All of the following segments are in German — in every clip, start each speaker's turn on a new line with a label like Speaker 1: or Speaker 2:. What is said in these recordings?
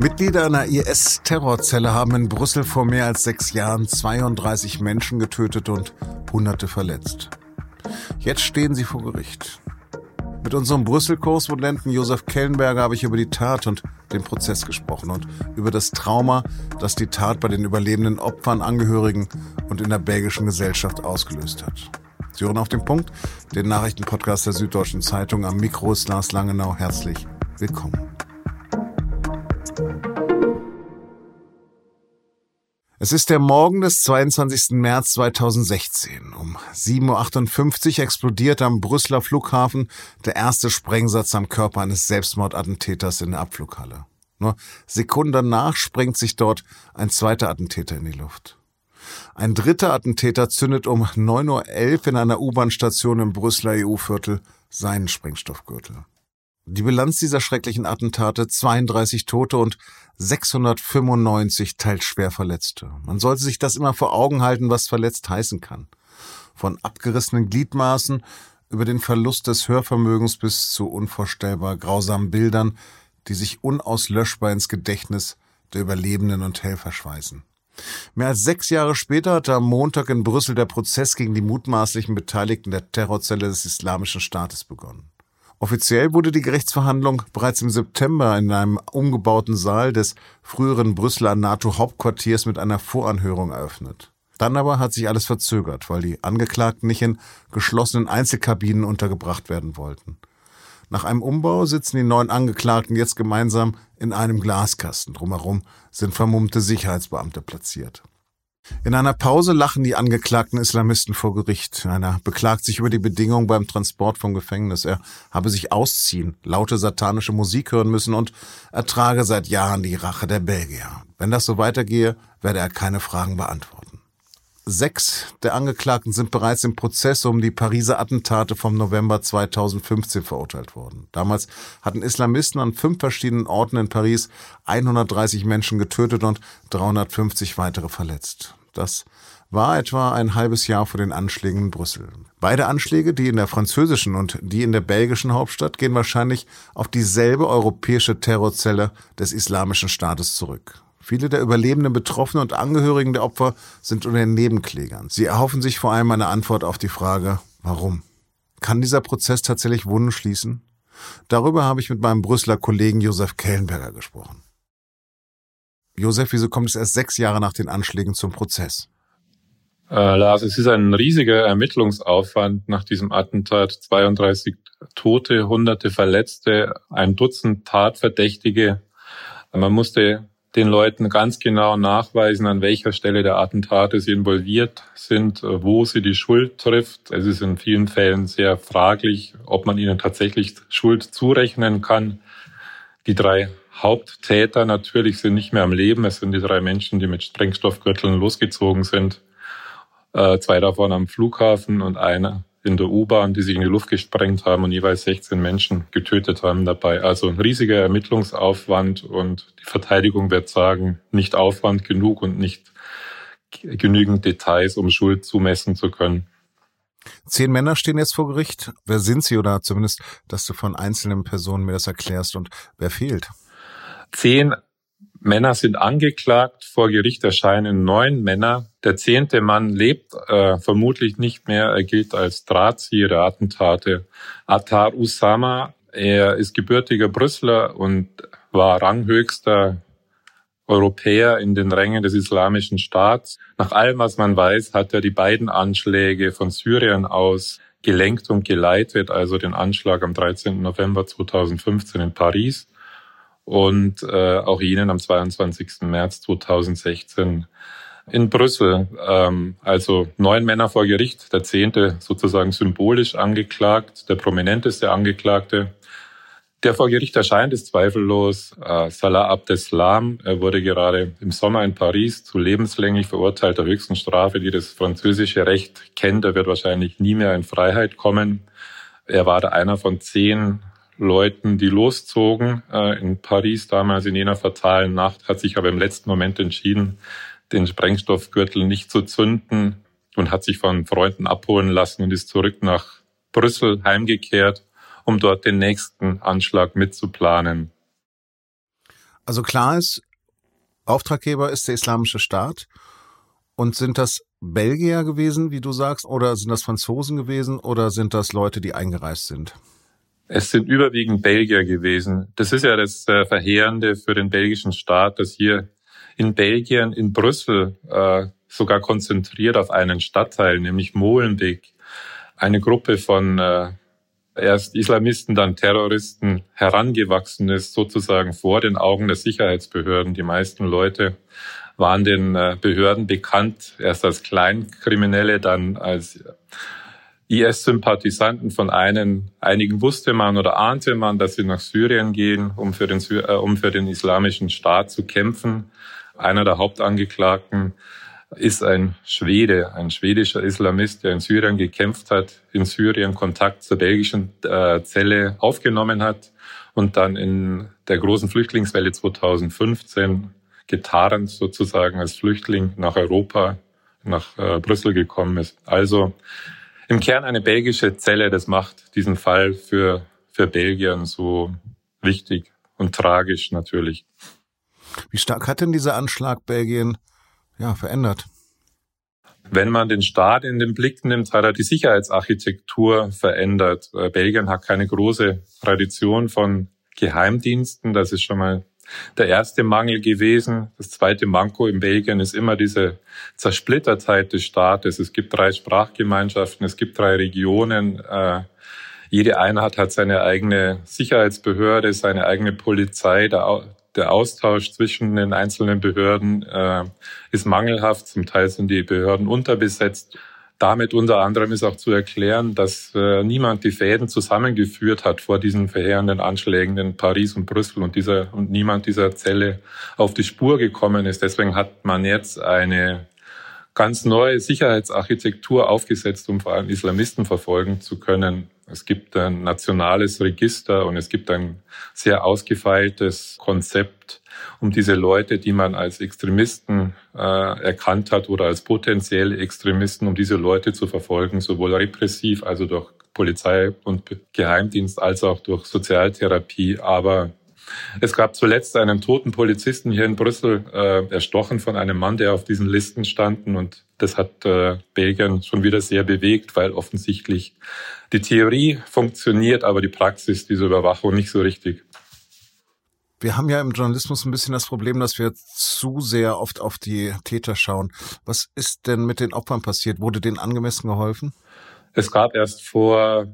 Speaker 1: Mitglieder einer IS-Terrorzelle haben in Brüssel vor mehr als sechs Jahren 32 Menschen getötet und Hunderte verletzt. Jetzt stehen sie vor Gericht. Mit unserem Brüssel-Korrespondenten Josef Kellenberger habe ich über die Tat und den Prozess gesprochen und über das Trauma, das die Tat bei den überlebenden Opfern, Angehörigen und in der belgischen Gesellschaft ausgelöst hat. Sie hören auf den Punkt, den Nachrichtenpodcast der Süddeutschen Zeitung. Am Mikro ist Lars Langenau. Herzlich willkommen. Es ist der Morgen des 22. März 2016. Um 7.58 Uhr explodiert am Brüsseler Flughafen der erste Sprengsatz am Körper eines Selbstmordattentäters in der Abflughalle. Nur Sekunden danach sprengt sich dort ein zweiter Attentäter in die Luft. Ein dritter Attentäter zündet um 9.11 Uhr in einer U-Bahn-Station im Brüsseler EU-Viertel seinen Sprengstoffgürtel. Die Bilanz dieser schrecklichen Attentate 32 Tote und 695 teils schwer Verletzte. Man sollte sich das immer vor Augen halten, was verletzt heißen kann. Von abgerissenen Gliedmaßen über den Verlust des Hörvermögens bis zu unvorstellbar grausamen Bildern, die sich unauslöschbar ins Gedächtnis der Überlebenden und Helfer schweißen. Mehr als sechs Jahre später hatte am Montag in Brüssel der Prozess gegen die mutmaßlichen Beteiligten der Terrorzelle des Islamischen Staates begonnen. Offiziell wurde die Gerichtsverhandlung bereits im September in einem umgebauten Saal des früheren Brüsseler NATO-Hauptquartiers mit einer Voranhörung eröffnet. Dann aber hat sich alles verzögert, weil die Angeklagten nicht in geschlossenen Einzelkabinen untergebracht werden wollten. Nach einem Umbau sitzen die neun Angeklagten jetzt gemeinsam in einem Glaskasten. Drumherum sind vermummte Sicherheitsbeamte platziert. In einer Pause lachen die angeklagten Islamisten vor Gericht. Einer beklagt sich über die Bedingungen beim Transport vom Gefängnis. Er habe sich ausziehen, laute satanische Musik hören müssen und ertrage seit Jahren die Rache der Belgier. Wenn das so weitergehe, werde er keine Fragen beantworten. Sechs der Angeklagten sind bereits im Prozess um die Pariser Attentate vom November 2015 verurteilt worden. Damals hatten Islamisten an fünf verschiedenen Orten in Paris 130 Menschen getötet und 350 weitere verletzt. Das war etwa ein halbes Jahr vor den Anschlägen in Brüssel. Beide Anschläge, die in der französischen und die in der belgischen Hauptstadt, gehen wahrscheinlich auf dieselbe europäische Terrorzelle des Islamischen Staates zurück. Viele der überlebenden Betroffenen und Angehörigen der Opfer sind unter den Nebenklägern. Sie erhoffen sich vor allem eine Antwort auf die Frage, warum? Kann dieser Prozess tatsächlich Wunden schließen? Darüber habe ich mit meinem Brüsseler Kollegen Josef Kellenberger gesprochen. Josef, wieso kommt es erst sechs Jahre nach den Anschlägen zum Prozess?
Speaker 2: Äh, Lars, es ist ein riesiger Ermittlungsaufwand nach diesem Attentat. 32 Tote, hunderte Verletzte, ein Dutzend Tatverdächtige. Man musste den Leuten ganz genau nachweisen, an welcher Stelle der Attentate sie involviert sind, wo sie die Schuld trifft. Es ist in vielen Fällen sehr fraglich, ob man ihnen tatsächlich Schuld zurechnen kann. Die drei Haupttäter natürlich sind nicht mehr am Leben. Es sind die drei Menschen, die mit Sprengstoffgürteln losgezogen sind. Äh, zwei davon am Flughafen und einer in der U-Bahn, die sich in die Luft gesprengt haben und jeweils 16 Menschen getötet haben dabei. Also ein riesiger Ermittlungsaufwand und die Verteidigung wird sagen, nicht Aufwand genug und nicht genügend Details, um Schuld zumessen zu können.
Speaker 1: Zehn Männer stehen jetzt vor Gericht. Wer sind sie oder zumindest, dass du von einzelnen Personen mir das erklärst und wer fehlt?
Speaker 2: Zehn Männer sind angeklagt, vor Gericht erscheinen neun Männer. Der zehnte Mann lebt äh, vermutlich nicht mehr. Er gilt als Drahtzieher der Attentate. Attar Usama, er ist gebürtiger Brüsseler und war ranghöchster Europäer in den Rängen des Islamischen Staats. Nach allem, was man weiß, hat er die beiden Anschläge von Syrien aus gelenkt und geleitet, also den Anschlag am 13. November 2015 in Paris und äh, auch Ihnen am 22. März 2016 in Brüssel. Ähm, also neun Männer vor Gericht, der zehnte sozusagen symbolisch angeklagt, der prominenteste Angeklagte. Der vor Gericht erscheint, ist zweifellos äh, Salah Abdeslam. Er wurde gerade im Sommer in Paris zu lebenslänglich verurteilt, der höchsten Strafe, die das französische Recht kennt. Er wird wahrscheinlich nie mehr in Freiheit kommen. Er war einer von zehn Leuten, die loszogen äh, in Paris damals in jener fatalen Nacht, hat sich aber im letzten Moment entschieden, den Sprengstoffgürtel nicht zu zünden und hat sich von Freunden abholen lassen und ist zurück nach Brüssel heimgekehrt, um dort den nächsten Anschlag mitzuplanen.
Speaker 1: Also klar ist, Auftraggeber ist der Islamische Staat. Und sind das Belgier gewesen, wie du sagst, oder sind das Franzosen gewesen, oder sind das Leute, die eingereist sind?
Speaker 2: Es sind überwiegend Belgier gewesen. Das ist ja das äh, Verheerende für den belgischen Staat, dass hier in Belgien, in Brüssel, äh, sogar konzentriert auf einen Stadtteil, nämlich Molenbeek, eine Gruppe von äh, erst Islamisten, dann Terroristen herangewachsen ist, sozusagen vor den Augen der Sicherheitsbehörden. Die meisten Leute waren den Behörden bekannt, erst als Kleinkriminelle, dann als IS-Sympathisanten von einen, einigen wusste man oder ahnte man, dass sie nach Syrien gehen, um für den, äh, um für den islamischen Staat zu kämpfen. Einer der Hauptangeklagten ist ein Schwede, ein schwedischer Islamist, der in Syrien gekämpft hat, in Syrien Kontakt zur belgischen äh, Zelle aufgenommen hat und dann in der großen Flüchtlingswelle 2015 getarnt sozusagen als Flüchtling nach Europa, nach äh, Brüssel gekommen ist. Also im Kern eine belgische Zelle, das macht diesen Fall für, für Belgien so wichtig und tragisch natürlich.
Speaker 1: Wie stark hat denn dieser Anschlag Belgien ja, verändert?
Speaker 2: Wenn man den Staat in den Blick nimmt, hat er die Sicherheitsarchitektur verändert. Äh, Belgien hat keine große Tradition von Geheimdiensten. Das ist schon mal der erste Mangel gewesen. Das zweite Manko in Belgien ist immer diese Zersplittertheit des Staates. Es gibt drei Sprachgemeinschaften, es gibt drei Regionen. Äh, jede Einheit hat seine eigene Sicherheitsbehörde, seine eigene Polizei. Der, der Austausch zwischen den einzelnen Behörden äh, ist mangelhaft. Zum Teil sind die Behörden unterbesetzt. Damit unter anderem ist auch zu erklären, dass äh, niemand die Fäden zusammengeführt hat vor diesen verheerenden Anschlägen in Paris und Brüssel und dieser und niemand dieser Zelle auf die Spur gekommen ist. Deswegen hat man jetzt eine ganz neue Sicherheitsarchitektur aufgesetzt, um vor allem Islamisten verfolgen zu können. Es gibt ein nationales Register und es gibt ein sehr ausgefeiltes Konzept, um diese Leute, die man als Extremisten äh, erkannt hat oder als potenzielle Extremisten, um diese Leute zu verfolgen, sowohl repressiv, also durch Polizei und Geheimdienst, als auch durch Sozialtherapie. Aber es gab zuletzt einen toten Polizisten hier in Brüssel, äh, erstochen von einem Mann, der auf diesen Listen standen. Und das hat äh, Belgien schon wieder sehr bewegt, weil offensichtlich die Theorie funktioniert, aber die Praxis dieser Überwachung nicht so richtig.
Speaker 1: Wir haben ja im Journalismus ein bisschen das Problem, dass wir zu sehr oft auf die Täter schauen. Was ist denn mit den Opfern passiert? Wurde denen angemessen geholfen?
Speaker 2: Es gab erst vor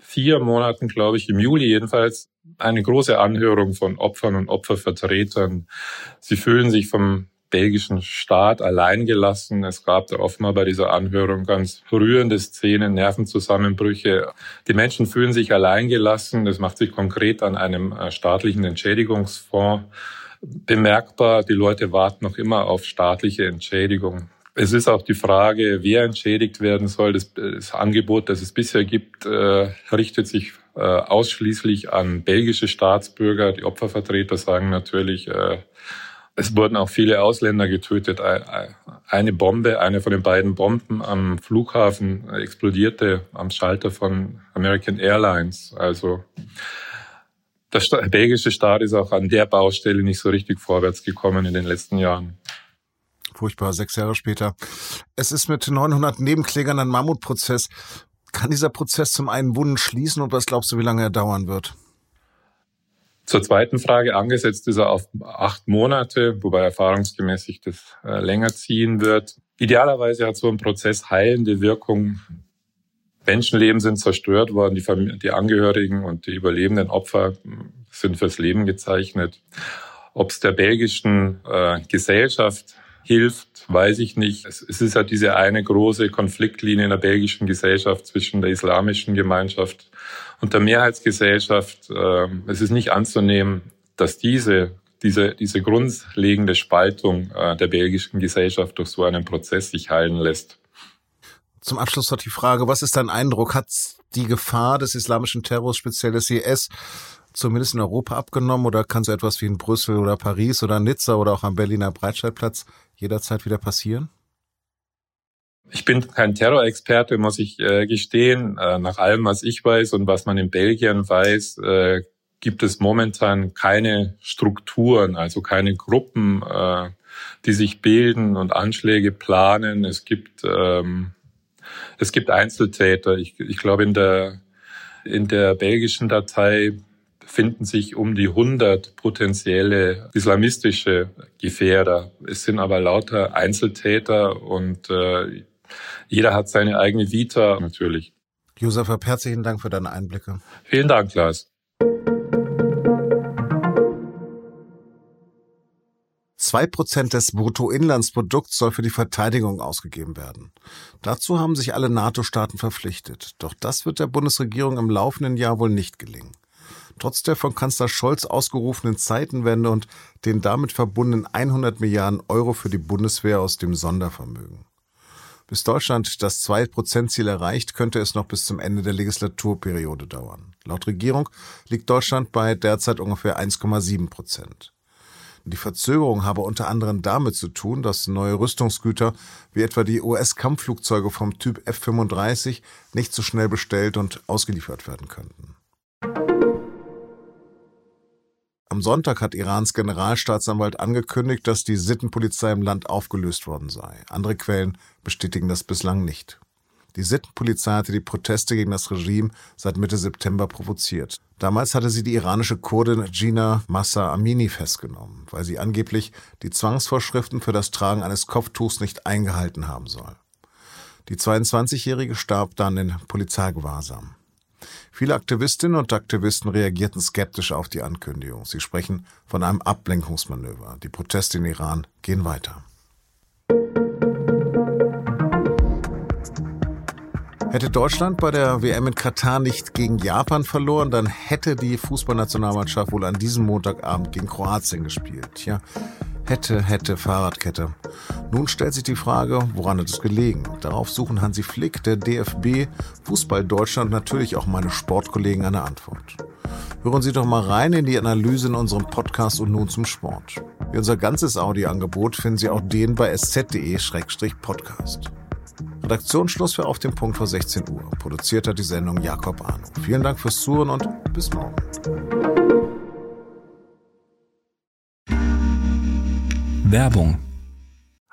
Speaker 2: vier Monaten, glaube ich, im Juli jedenfalls, eine große Anhörung von Opfern und Opfervertretern. Sie fühlen sich vom belgischen Staat alleingelassen. Es gab da offenbar bei dieser Anhörung ganz rührende Szenen, Nervenzusammenbrüche. Die Menschen fühlen sich alleingelassen. Das macht sich konkret an einem äh, staatlichen Entschädigungsfonds bemerkbar. Die Leute warten noch immer auf staatliche Entschädigung. Es ist auch die Frage, wer entschädigt werden soll. Das, das Angebot, das es bisher gibt, äh, richtet sich äh, ausschließlich an belgische Staatsbürger. Die Opfervertreter sagen natürlich, äh, es wurden auch viele Ausländer getötet. Eine Bombe, eine von den beiden Bomben am Flughafen explodierte am Schalter von American Airlines. Also der belgische Staat ist auch an der Baustelle nicht so richtig vorwärts gekommen in den letzten Jahren
Speaker 1: furchtbar, sechs Jahre später. Es ist mit 900 Nebenklägern ein Mammutprozess. Kann dieser Prozess zum einen Wunden schließen und was glaubst du, wie lange er dauern wird?
Speaker 2: Zur zweiten Frage, angesetzt ist er auf acht Monate, wobei erfahrungsgemäß sich das äh, länger ziehen wird. Idealerweise hat so ein Prozess heilende Wirkung. Menschenleben sind zerstört worden, die, Familie, die Angehörigen und die überlebenden Opfer sind fürs Leben gezeichnet. Ob es der belgischen äh, Gesellschaft hilft, weiß ich nicht. Es, es ist ja diese eine große Konfliktlinie in der belgischen Gesellschaft zwischen der islamischen Gemeinschaft und der Mehrheitsgesellschaft. Ähm, es ist nicht anzunehmen, dass diese diese, diese grundlegende Spaltung äh, der belgischen Gesellschaft durch so einen Prozess sich heilen lässt.
Speaker 1: Zum Abschluss noch die Frage, was ist dein Eindruck? Hat die Gefahr des islamischen Terrors, speziell des IS, zumindest in Europa abgenommen oder kann so etwas wie in Brüssel oder Paris oder Nizza oder auch am Berliner Breitscheidplatz jederzeit wieder passieren?
Speaker 2: Ich bin kein Terrorexperte, muss ich äh, gestehen. Äh, nach allem, was ich weiß und was man in Belgien weiß, äh, gibt es momentan keine Strukturen, also keine Gruppen, die sich bilden und Anschläge planen. Es gibt ähm, es gibt Einzeltäter. Ich, ich glaube in der in der belgischen Datei finden sich um die 100 potenzielle islamistische Gefährder. Es sind aber lauter Einzeltäter und äh, jeder hat seine eigene Vita natürlich.
Speaker 1: Josef, herzlichen Dank für deine Einblicke.
Speaker 2: Vielen Dank, Klaas.
Speaker 1: Zwei Prozent des Bruttoinlandsprodukts soll für die Verteidigung ausgegeben werden. Dazu haben sich alle NATO-Staaten verpflichtet. Doch das wird der Bundesregierung im laufenden Jahr wohl nicht gelingen. Trotz der von Kanzler Scholz ausgerufenen Zeitenwende und den damit verbundenen 100 Milliarden Euro für die Bundeswehr aus dem Sondervermögen. Bis Deutschland das 2-Prozent-Ziel erreicht, könnte es noch bis zum Ende der Legislaturperiode dauern. Laut Regierung liegt Deutschland bei derzeit ungefähr 1,7 Prozent. Die Verzögerung habe unter anderem damit zu tun, dass neue Rüstungsgüter wie etwa die US-Kampfflugzeuge vom Typ F-35 nicht so schnell bestellt und ausgeliefert werden könnten. Am Sonntag hat Irans Generalstaatsanwalt angekündigt, dass die Sittenpolizei im Land aufgelöst worden sei. Andere Quellen bestätigen das bislang nicht. Die Sittenpolizei hatte die Proteste gegen das Regime seit Mitte September provoziert. Damals hatte sie die iranische Kurdin Gina Massa Amini festgenommen, weil sie angeblich die Zwangsvorschriften für das Tragen eines Kopftuchs nicht eingehalten haben soll. Die 22-Jährige starb dann in Polizeigewahrsam. Viele Aktivistinnen und Aktivisten reagierten skeptisch auf die Ankündigung. Sie sprechen von einem Ablenkungsmanöver. Die Proteste in Iran gehen weiter. Hätte Deutschland bei der WM in Katar nicht gegen Japan verloren, dann hätte die Fußballnationalmannschaft wohl an diesem Montagabend gegen Kroatien gespielt. Tja, Hätte, hätte, Fahrradkette. Nun stellt sich die Frage, woran hat es gelegen? Darauf suchen Hansi Flick, der DFB, Fußball Deutschland natürlich auch meine Sportkollegen eine Antwort. Hören Sie doch mal rein in die Analyse in unserem Podcast und nun zum Sport. Wie unser ganzes Audioangebot finden Sie auch den bei sz.de-podcast. Redaktionsschluss für Auf dem Punkt vor 16 Uhr. Produziert hat die Sendung Jakob Arno. Vielen Dank fürs Zuhören und bis morgen.
Speaker 3: Werbung.